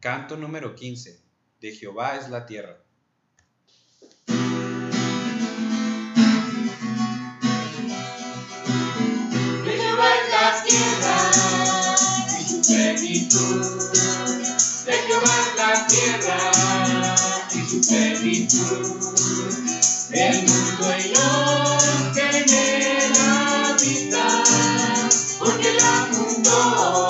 Canto número 15. De Jehová es la tierra. De Jehová es la tierra y su plenitud. De Jehová es la tierra y su plenitud. El mundo y los que en él habitan, porque la fundó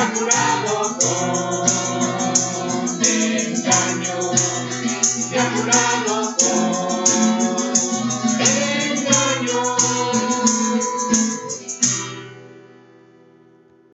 Inmaculado